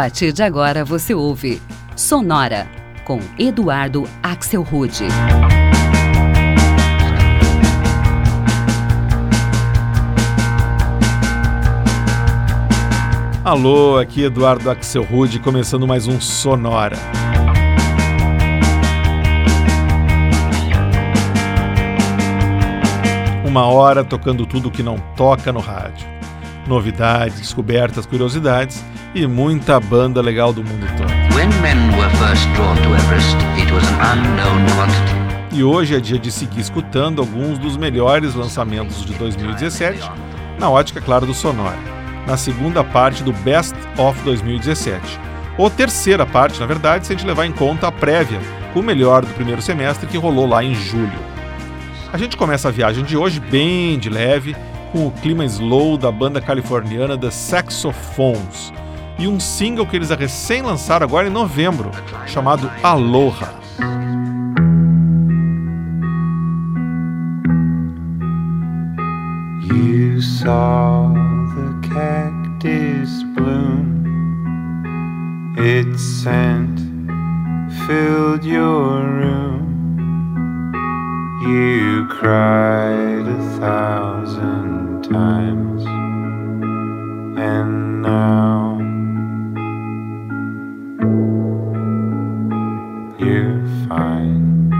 partir de agora você ouve Sonora com Eduardo Axelrude. Alô, aqui Eduardo Axelrude começando mais um Sonora. Uma hora tocando tudo que não toca no rádio. Novidades, descobertas, curiosidades e muita banda legal do mundo todo. E hoje é dia de seguir escutando alguns dos melhores lançamentos de 2017, na ótica, claro, do Sonora, na segunda parte do Best of 2017. Ou terceira parte, na verdade, se a gente levar em conta a prévia, o melhor do primeiro semestre que rolou lá em julho. A gente começa a viagem de hoje bem de leve, com o clima slow da banda californiana The Saxophones e um single que eles recém lançaram agora em novembro, chamado Aloha. You saw the cactus bloom, its scent filled your room. You cried a thousand times, and now you're fine.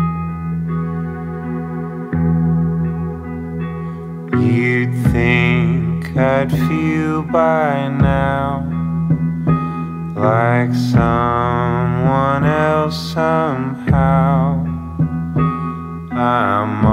You'd think I'd feel by now like someone else somehow. I'm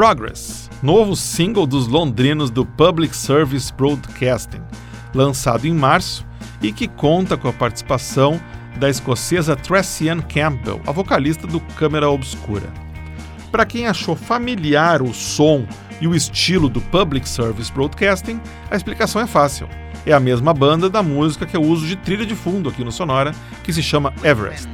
Progress, novo single dos londrinos do Public Service Broadcasting, lançado em março e que conta com a participação da escocesa Tracy Campbell, a vocalista do Câmara Obscura. Para quem achou familiar o som e o estilo do Public Service Broadcasting, a explicação é fácil. É a mesma banda da música que eu uso de trilha de fundo aqui no Sonora, que se chama Everest.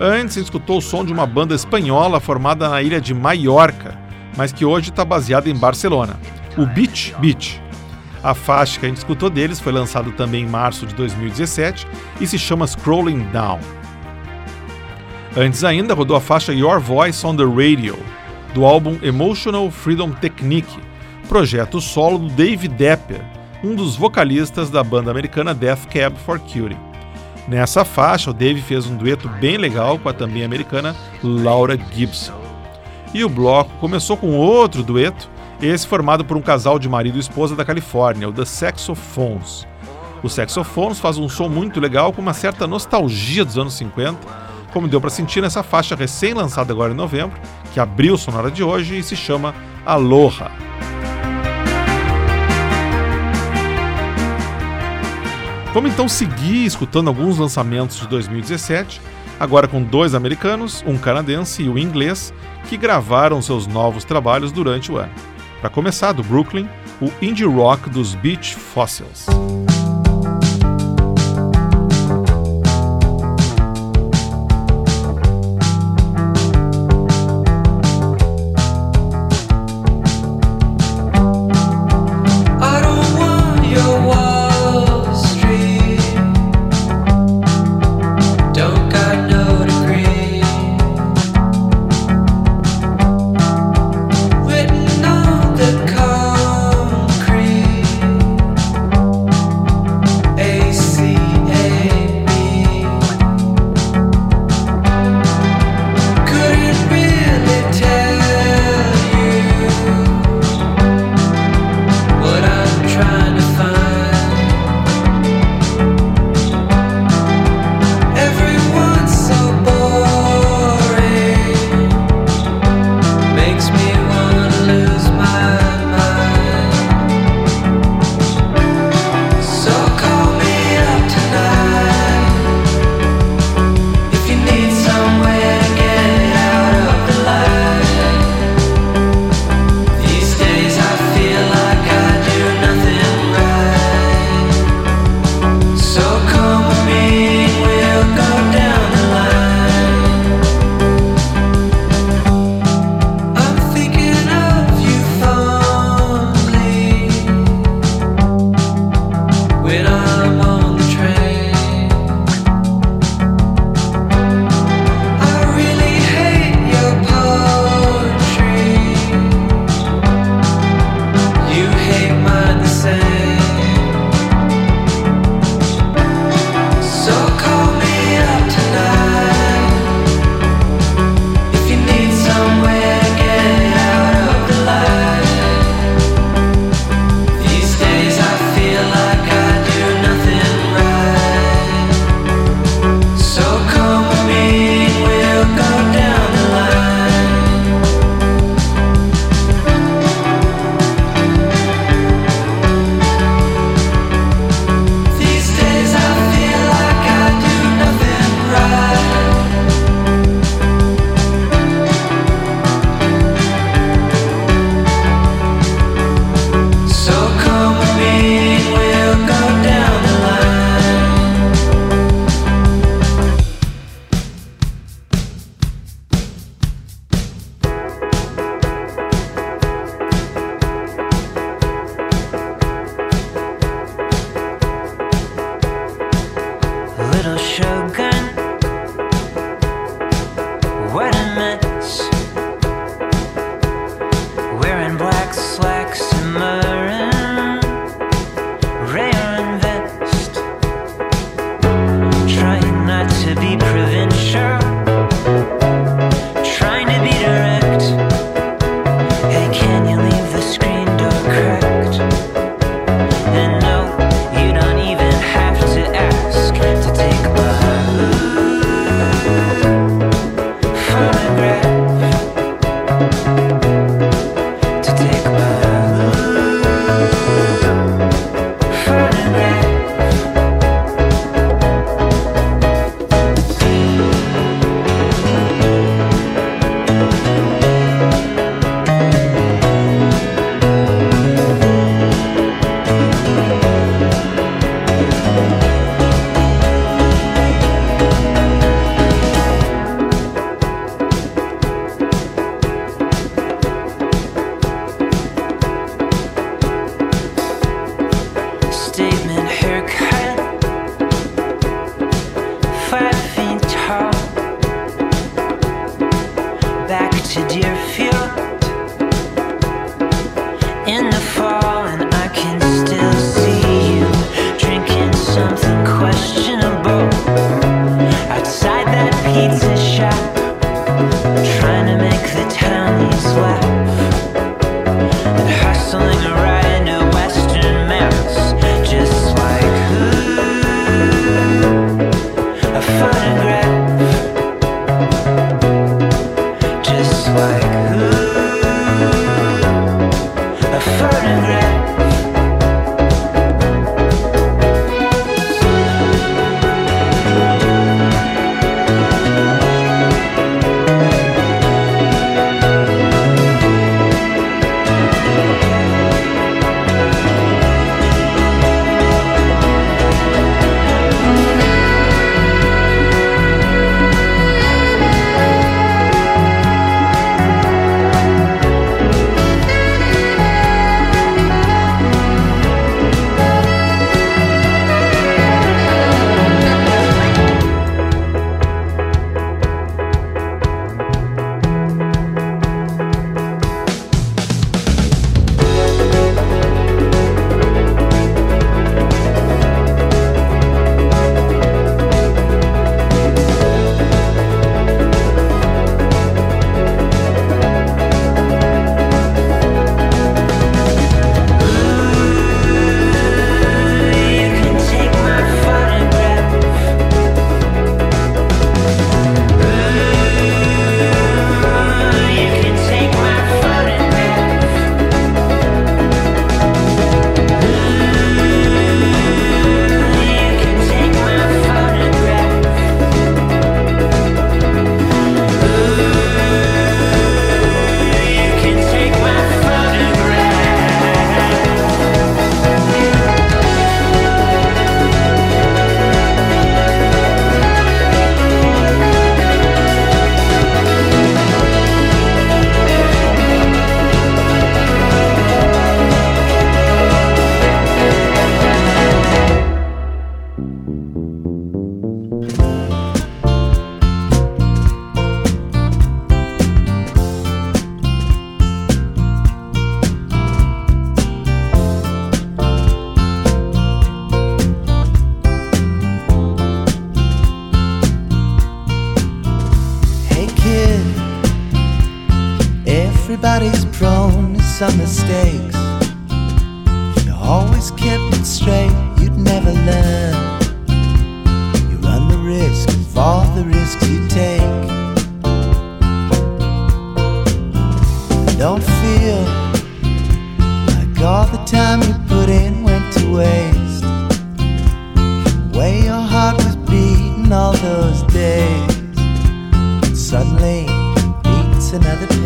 Antes, escutou o som de uma banda espanhola formada na ilha de Maiorca, mas que hoje está baseado em Barcelona, o Beach Beach. A faixa que a gente escutou deles foi lançada também em março de 2017 e se chama Scrolling Down. Antes ainda, rodou a faixa Your Voice on the Radio, do álbum Emotional Freedom Technique, projeto solo do Dave Depper, um dos vocalistas da banda americana Death Cab for Cutie. Nessa faixa, o Dave fez um dueto bem legal com a também americana Laura Gibson. E o bloco começou com outro dueto, esse formado por um casal de marido e esposa da Califórnia, o The Saxophones. O Saxophones faz um som muito legal com uma certa nostalgia dos anos 50, como deu para sentir nessa faixa recém-lançada agora em novembro, que abriu o sonora de hoje e se chama Aloha. Vamos então seguir escutando alguns lançamentos de 2017, agora com dois americanos, um canadense e um inglês, que gravaram seus novos trabalhos durante o ano. Para começar, do Brooklyn, o indie rock dos Beach Fossils.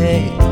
Heart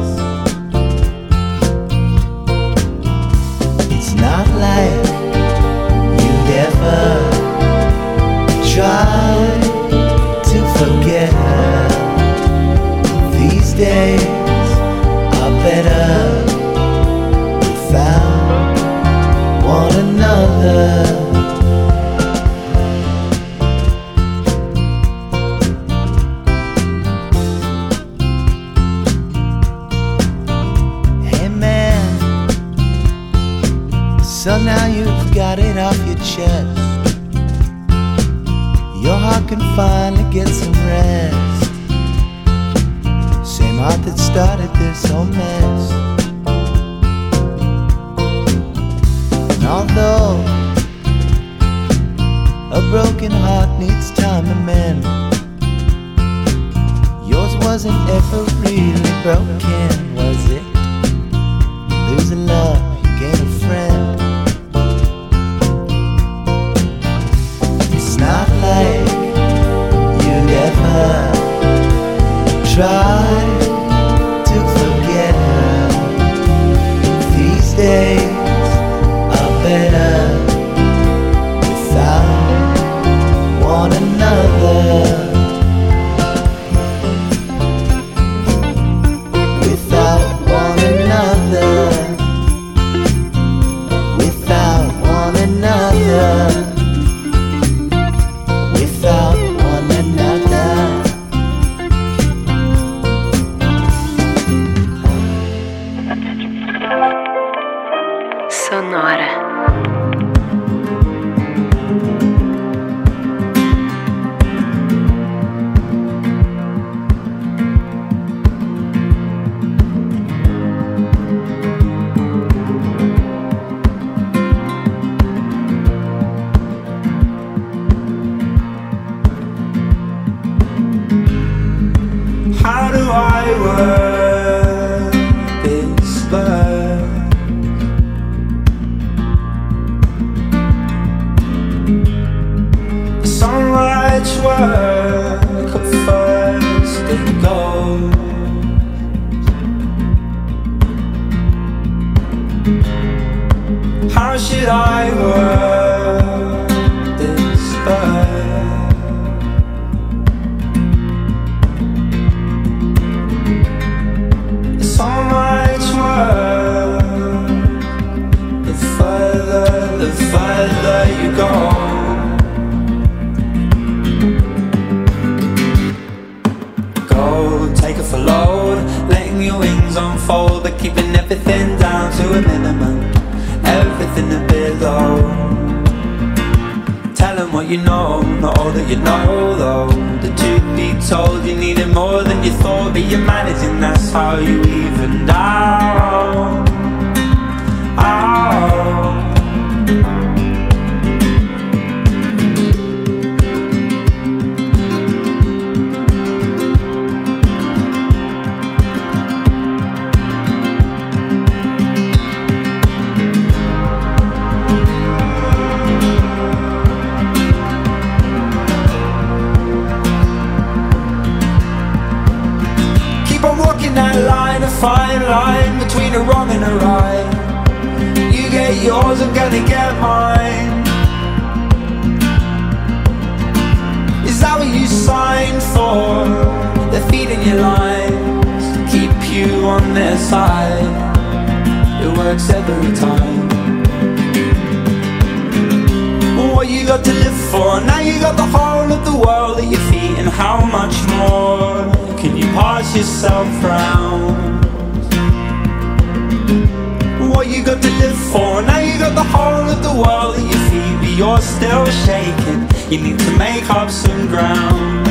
shaking. You need to make up some ground.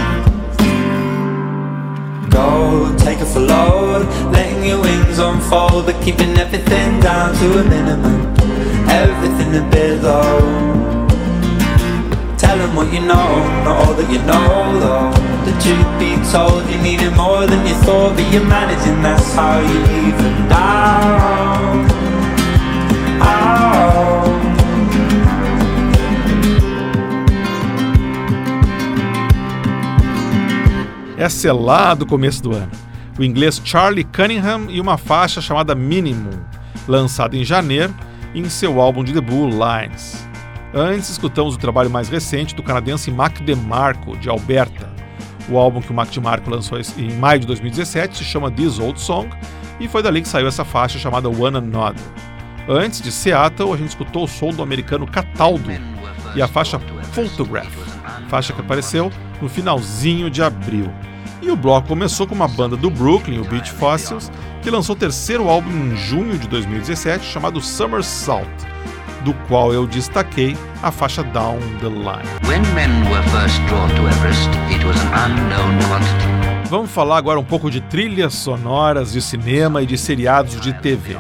Go, take it for load, letting your wings unfold, but keeping everything down to a minimum. Everything a bit low. Tell them what you know, not all that you know though. The truth be told, you needed more than you thought, but you're managing, that's how you even down. É lá do começo do ano. O inglês Charlie Cunningham e uma faixa chamada Minimum, lançada em janeiro em seu álbum de debut Lines. Antes, escutamos o trabalho mais recente do canadense Mac DeMarco, de Alberta. O álbum que o Mac DeMarco lançou em maio de 2017 se chama This Old Song e foi dali que saiu essa faixa chamada One Another. Antes de Seattle, a gente escutou o som do americano Cataldo e a faixa Photograph, faixa que apareceu no finalzinho de abril. E o bloco começou com uma banda do Brooklyn, o Beach Fossils, que lançou o terceiro álbum em junho de 2017 chamado Summer Salt, do qual eu destaquei a faixa Down the Line. Everest. Vamos falar agora um pouco de trilhas sonoras de cinema e de seriados de TV.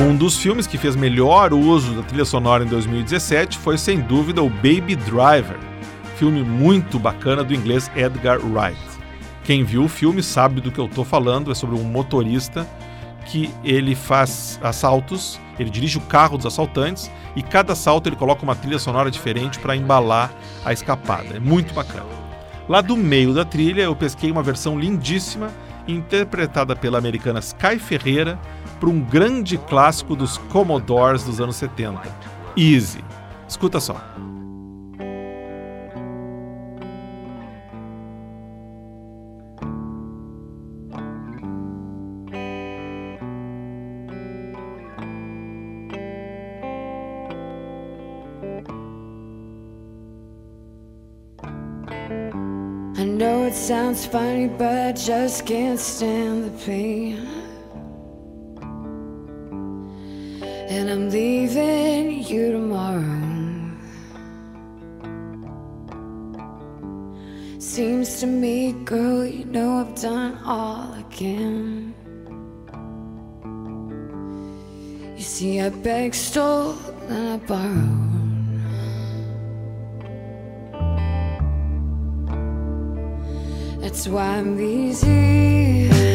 Um dos filmes que fez melhor uso da trilha sonora em 2017 foi sem dúvida o Baby Driver, filme muito bacana do inglês Edgar Wright. Quem viu o filme sabe do que eu estou falando, é sobre um motorista que ele faz assaltos, ele dirige o carro dos assaltantes e cada assalto ele coloca uma trilha sonora diferente para embalar a escapada. É muito bacana. Lá do meio da trilha eu pesquei uma versão lindíssima interpretada pela americana Sky Ferreira para um grande clássico dos Commodores dos anos 70, Easy. Escuta só. Sounds funny, but I just can't stand the pain. And I'm leaving you tomorrow. Seems to me, girl, you know I've done all I can. You see, I begged, stole, and I borrowed. That's why I'm easy.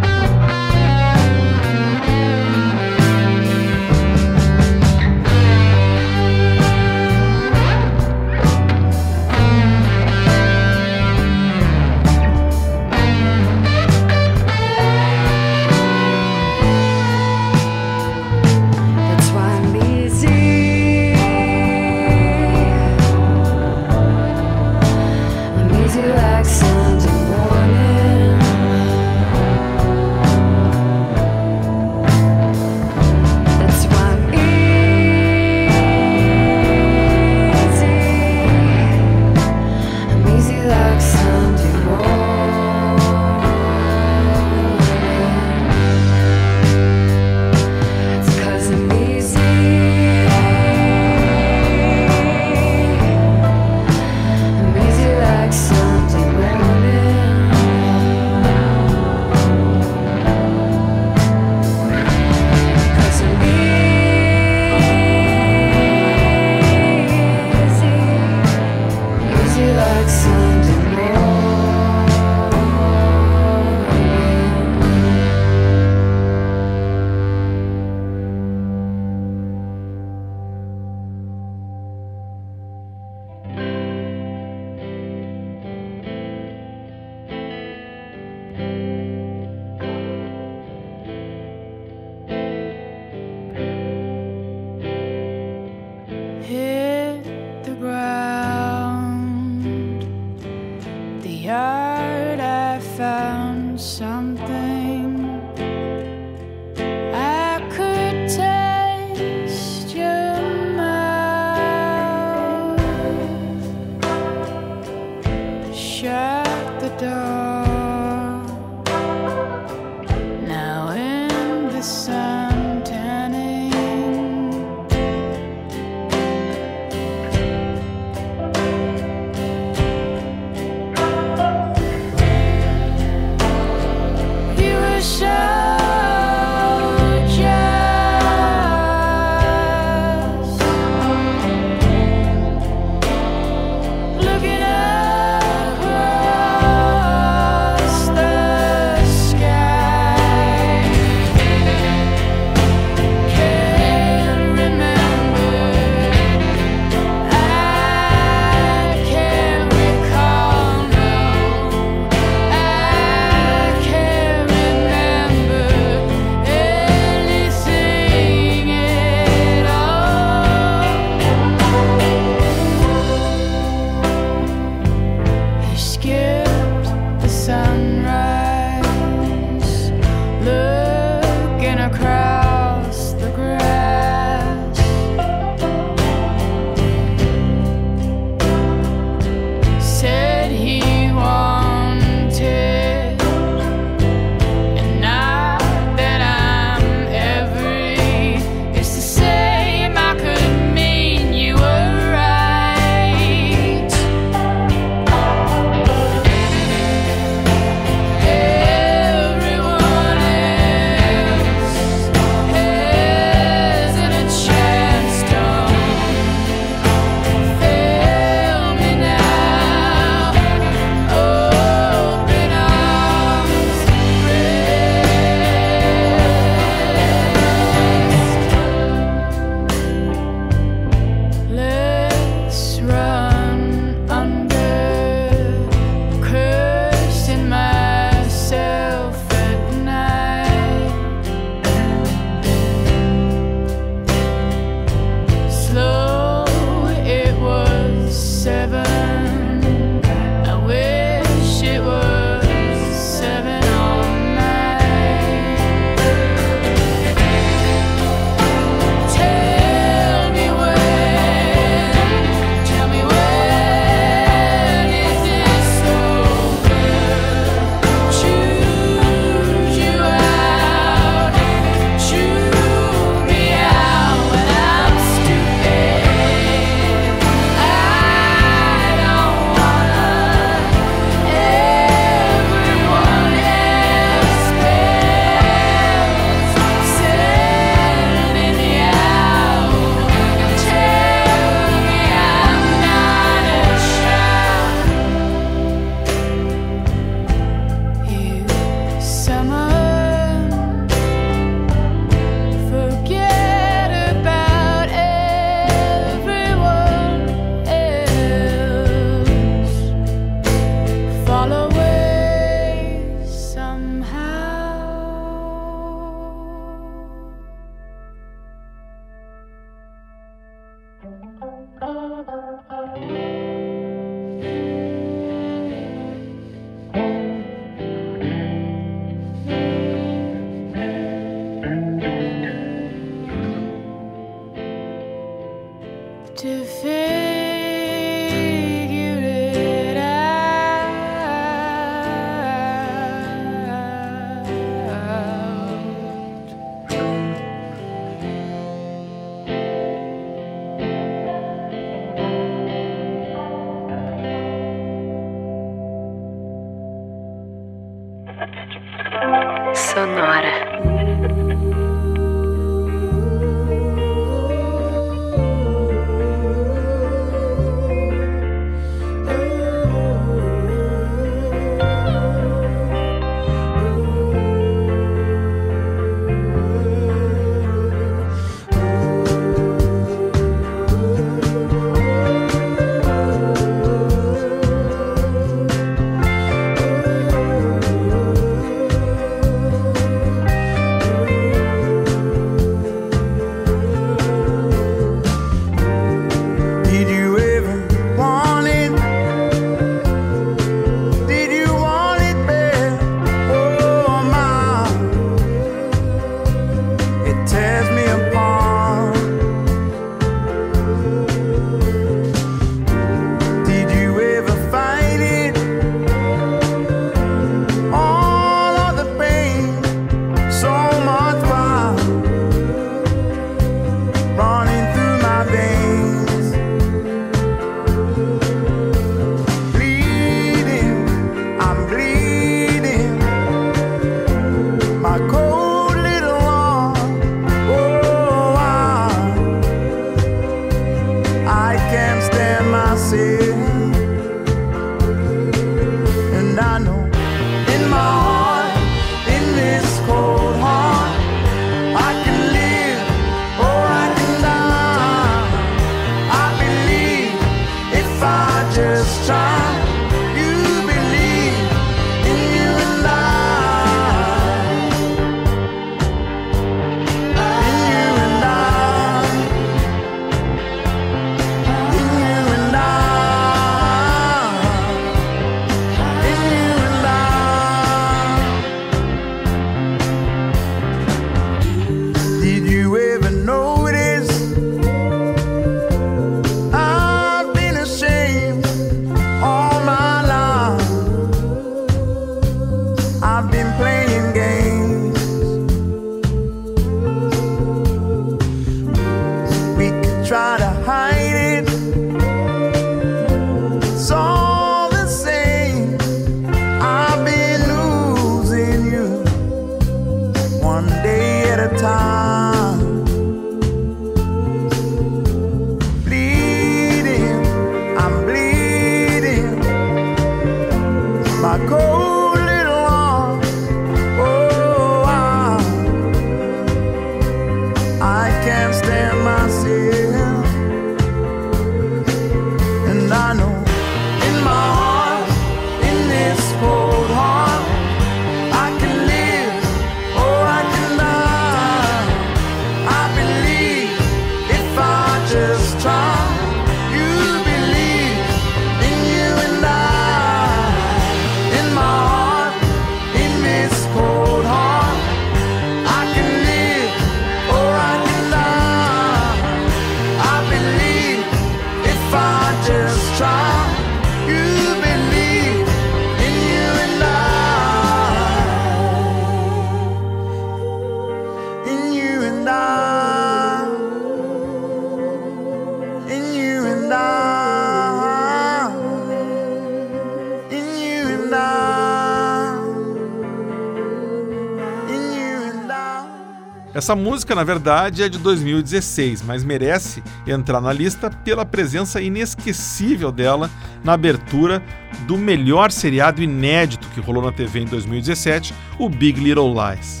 Essa música, na verdade, é de 2016, mas merece entrar na lista pela presença inesquecível dela na abertura do melhor seriado inédito que rolou na TV em 2017, o Big Little Lies.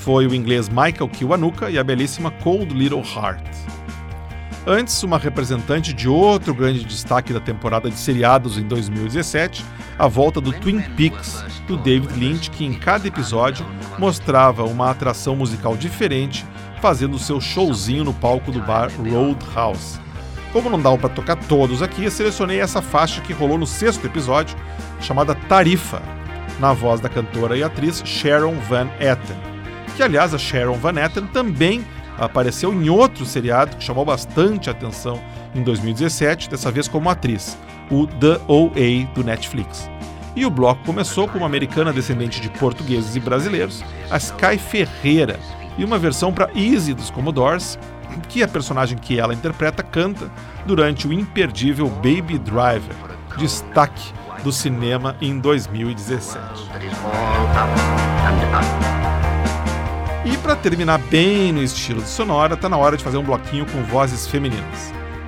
Foi o inglês Michael Kiwanuka e a belíssima Cold Little Heart. Antes, uma representante de outro grande destaque da temporada de seriados em 2017, a volta do Twin Peaks, do David Lynch, que em cada episódio mostrava uma atração musical diferente, fazendo seu showzinho no palco do bar Roadhouse. Como não dá para tocar todos aqui, eu selecionei essa faixa que rolou no sexto episódio, chamada Tarifa, na voz da cantora e atriz Sharon Van Etten. Que, aliás, a Sharon Van Etten também apareceu em outro seriado que chamou bastante atenção em 2017, dessa vez como atriz o The OA do Netflix. E o bloco começou com uma americana descendente de portugueses e brasileiros, a Sky Ferreira, e uma versão para Easy dos Commodores, que a personagem que ela interpreta canta durante o imperdível Baby Driver, destaque do cinema em 2017. E para terminar bem no estilo de sonora, tá na hora de fazer um bloquinho com vozes femininas.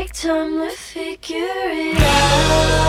take time to figure it out.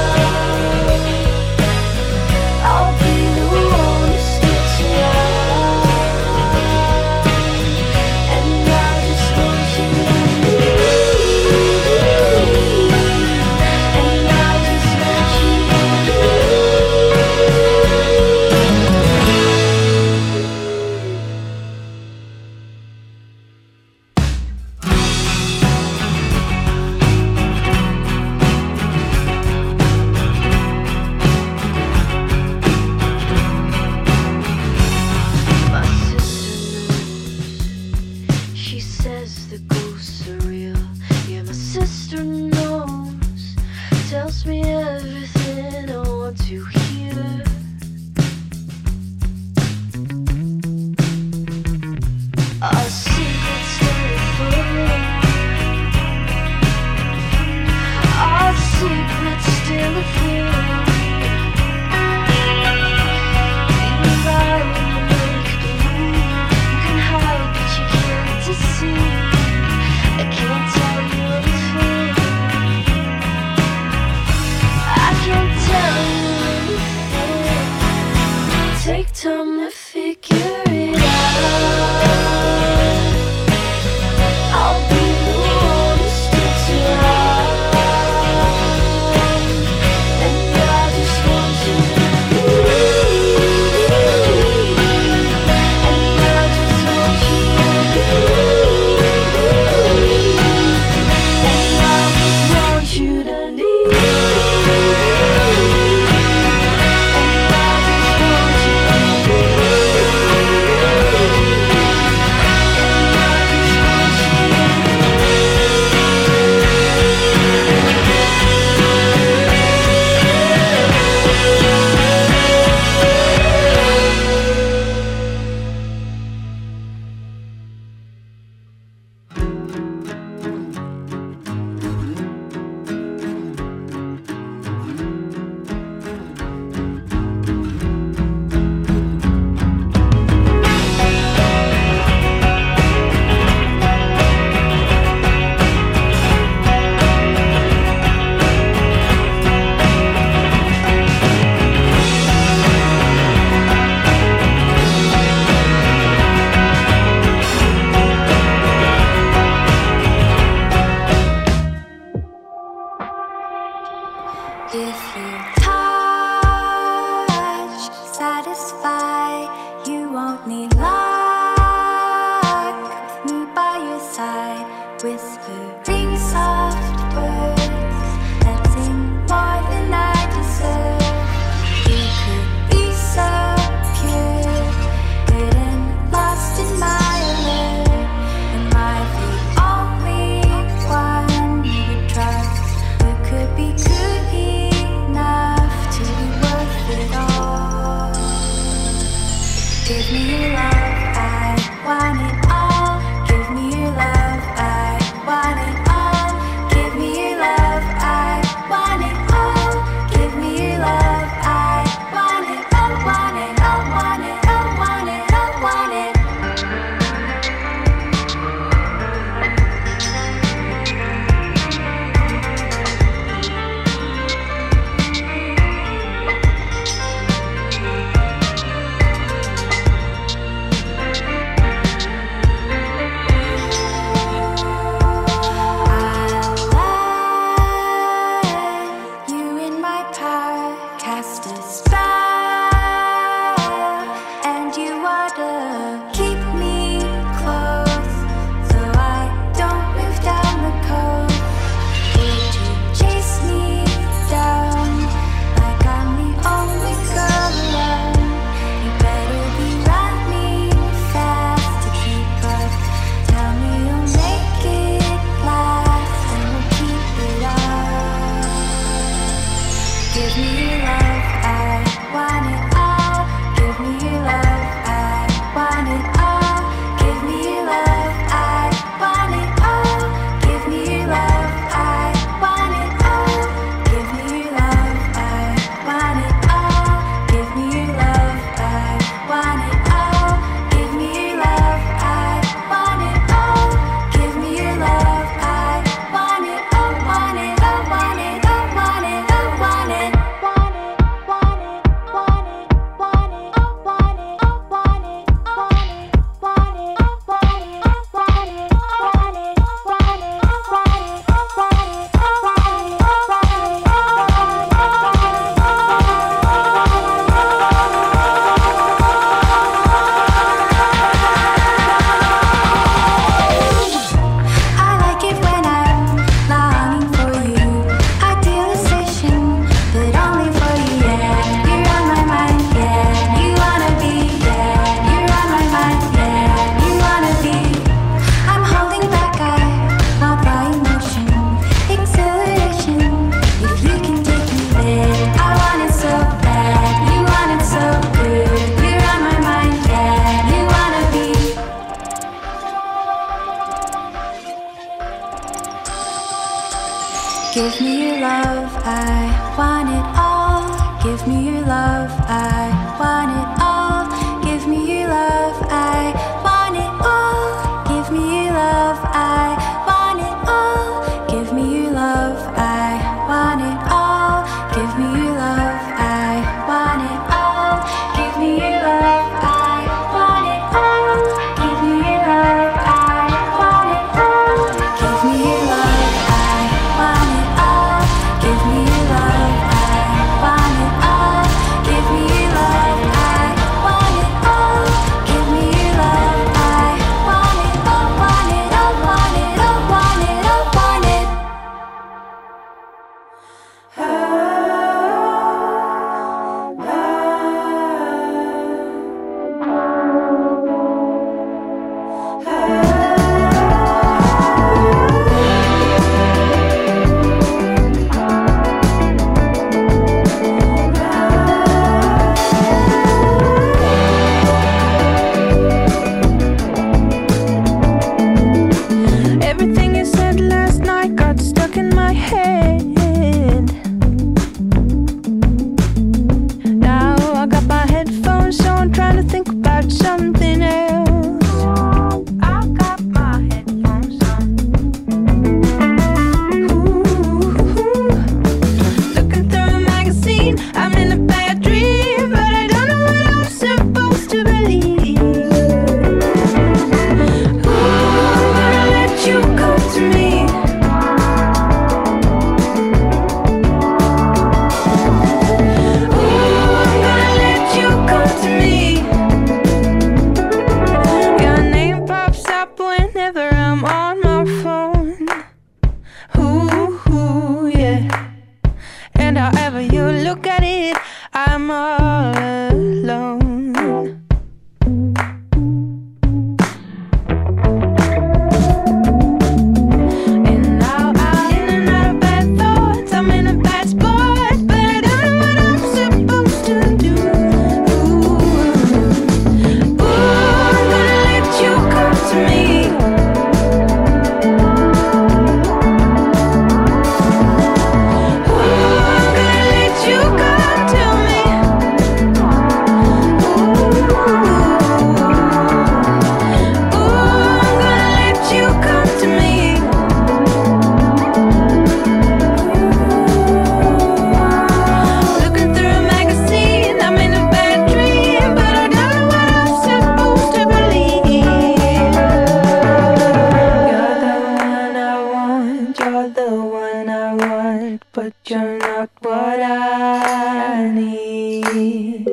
but you're not what I need.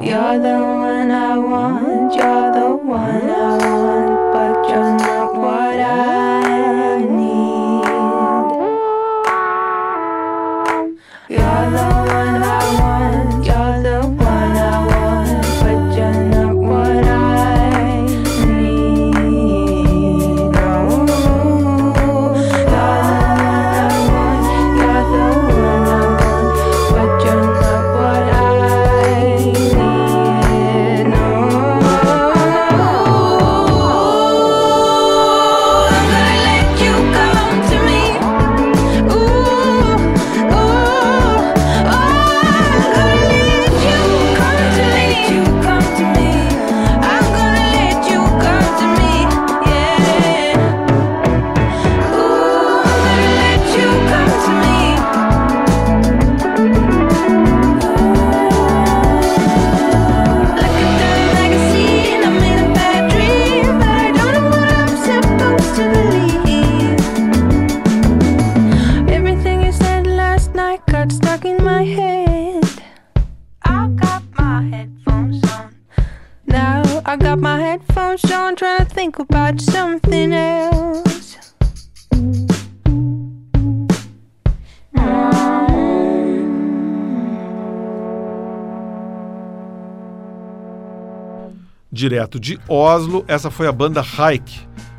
You're the one I want, you're the one I want, but you're not what I Direto de Oslo, essa foi a banda Haik,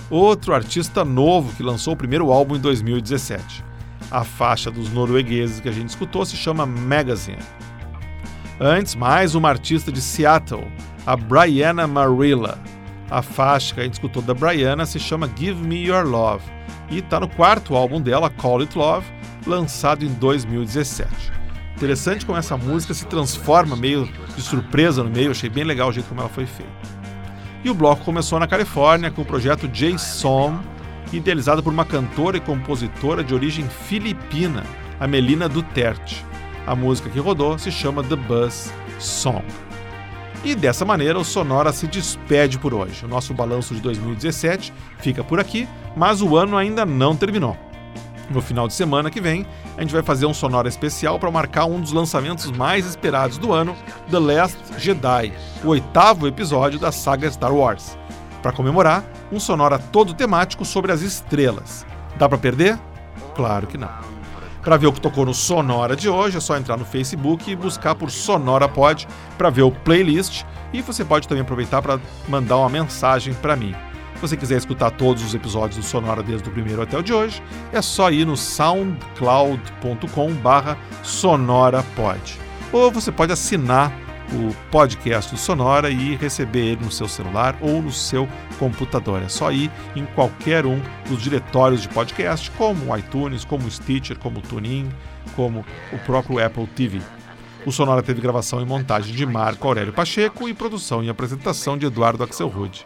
outro artista novo que lançou o primeiro álbum em 2017. A faixa dos noruegueses que a gente escutou se chama Magazine. Antes, mais uma artista de Seattle, a Brianna Marilla. A faixa que a gente escutou da Brianna se chama Give Me Your Love e está no quarto álbum dela, Call It Love, lançado em 2017. Interessante como essa música se transforma meio de surpresa no meio, achei bem legal o jeito como ela foi feita. E o bloco começou na Califórnia com o projeto J-Som, idealizado por uma cantora e compositora de origem filipina, a Melina Duterte. A música que rodou se chama The Buzz Song. E dessa maneira o Sonora se despede por hoje. O nosso balanço de 2017 fica por aqui, mas o ano ainda não terminou. No final de semana que vem, a gente vai fazer um Sonora especial para marcar um dos lançamentos mais esperados do ano, The Last Jedi, o oitavo episódio da saga Star Wars. Para comemorar, um Sonora todo temático sobre as estrelas. Dá para perder? Claro que não. Para ver o que tocou no Sonora de hoje, é só entrar no Facebook e buscar por Sonora Pod para ver o playlist e você pode também aproveitar para mandar uma mensagem para mim. Você quiser escutar todos os episódios do Sonora desde o primeiro até o de hoje, é só ir no soundcloud.com/sonorapod. Ou você pode assinar o podcast do Sonora e receber ele no seu celular ou no seu computador. É só ir em qualquer um dos diretórios de podcast, como o iTunes, como o Stitcher, como o TuneIn, como o próprio Apple TV. O Sonora teve gravação e montagem de Marco Aurélio Pacheco e produção e apresentação de Eduardo Axelrude.